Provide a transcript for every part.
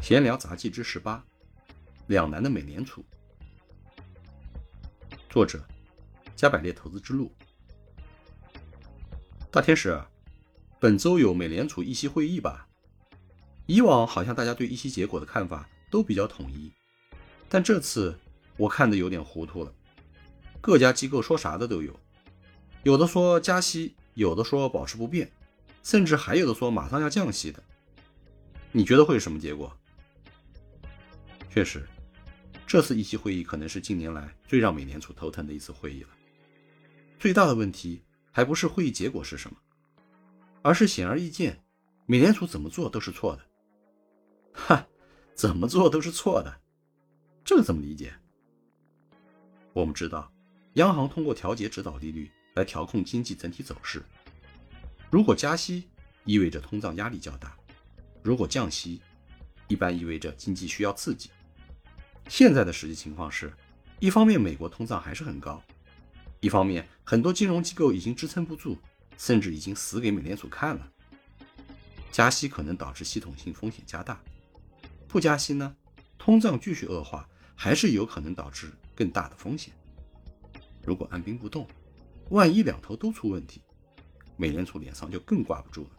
闲聊杂记之十八：两难的美联储。作者：加百列投资之路。大天使，本周有美联储议息会议吧？以往好像大家对议息结果的看法都比较统一，但这次我看的有点糊涂了。各家机构说啥的都有，有的说加息，有的说保持不变，甚至还有的说马上要降息的。你觉得会是什么结果？确实，这次议息会议可能是近年来最让美联储头疼的一次会议了。最大的问题还不是会议结果是什么，而是显而易见，美联储怎么做都是错的。哈，怎么做都是错的，这个怎么理解？我们知道，央行通过调节指导利率来调控经济整体走势。如果加息，意味着通胀压力较大；如果降息，一般意味着经济需要刺激。现在的实际情况是，一方面美国通胀还是很高，一方面很多金融机构已经支撑不住，甚至已经死给美联储看了。加息可能导致系统性风险加大，不加息呢，通胀继续恶化，还是有可能导致更大的风险。如果按兵不动，万一两头都出问题，美联储脸上就更挂不住了。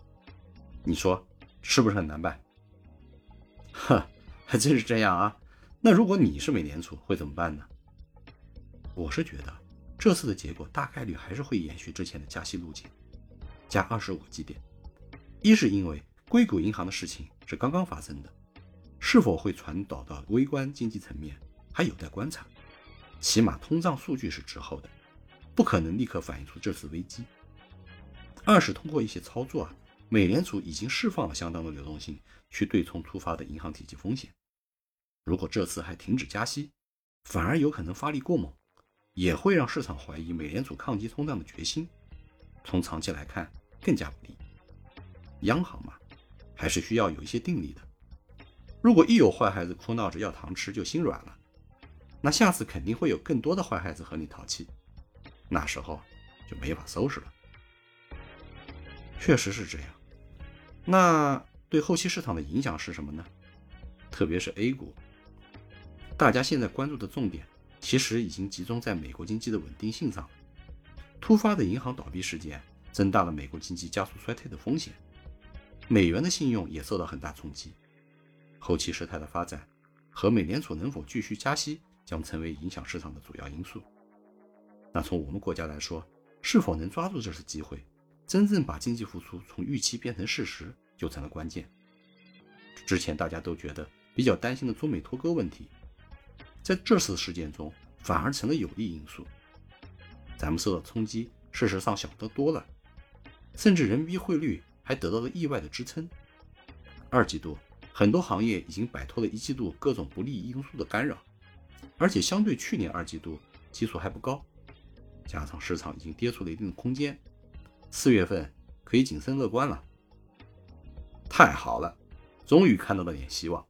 你说是不是很难办？呵，还真是这样啊。那如果你是美联储，会怎么办呢？我是觉得这次的结果大概率还是会延续之前的加息路径，加二十五个基点。一是因为硅谷银行的事情是刚刚发生的，是否会传导到微观经济层面还有待观察。起码通胀数据是滞后的，不可能立刻反映出这次危机。二是通过一些操作啊，美联储已经释放了相当的流动性，去对冲突发的银行体系风险。如果这次还停止加息，反而有可能发力过猛，也会让市场怀疑美联储抗击通胀的决心。从长期来看，更加不利。央行嘛，还是需要有一些定力的。如果一有坏孩子哭闹着要糖吃就心软了，那下次肯定会有更多的坏孩子和你淘气，那时候就没法收拾了。确实是这样。那对后期市场的影响是什么呢？特别是 A 股。大家现在关注的重点，其实已经集中在美国经济的稳定性上。突发的银行倒闭事件，增大了美国经济加速衰退的风险，美元的信用也受到很大冲击。后期事态的发展和美联储能否继续加息，将成为影响市场的主要因素。那从我们国家来说，是否能抓住这次机会，真正把经济复苏从预期变成事实，就成了关键。之前大家都觉得比较担心的中美脱钩问题。在这次事件中，反而成了有利因素。咱们受到冲击，事实上小得多了，甚至人民币汇率还得到了意外的支撑。二季度，很多行业已经摆脱了一季度各种不利因素的干扰，而且相对去年二季度基数还不高，加上市场已经跌出了一定的空间，四月份可以谨慎乐观了。太好了，终于看到了点希望。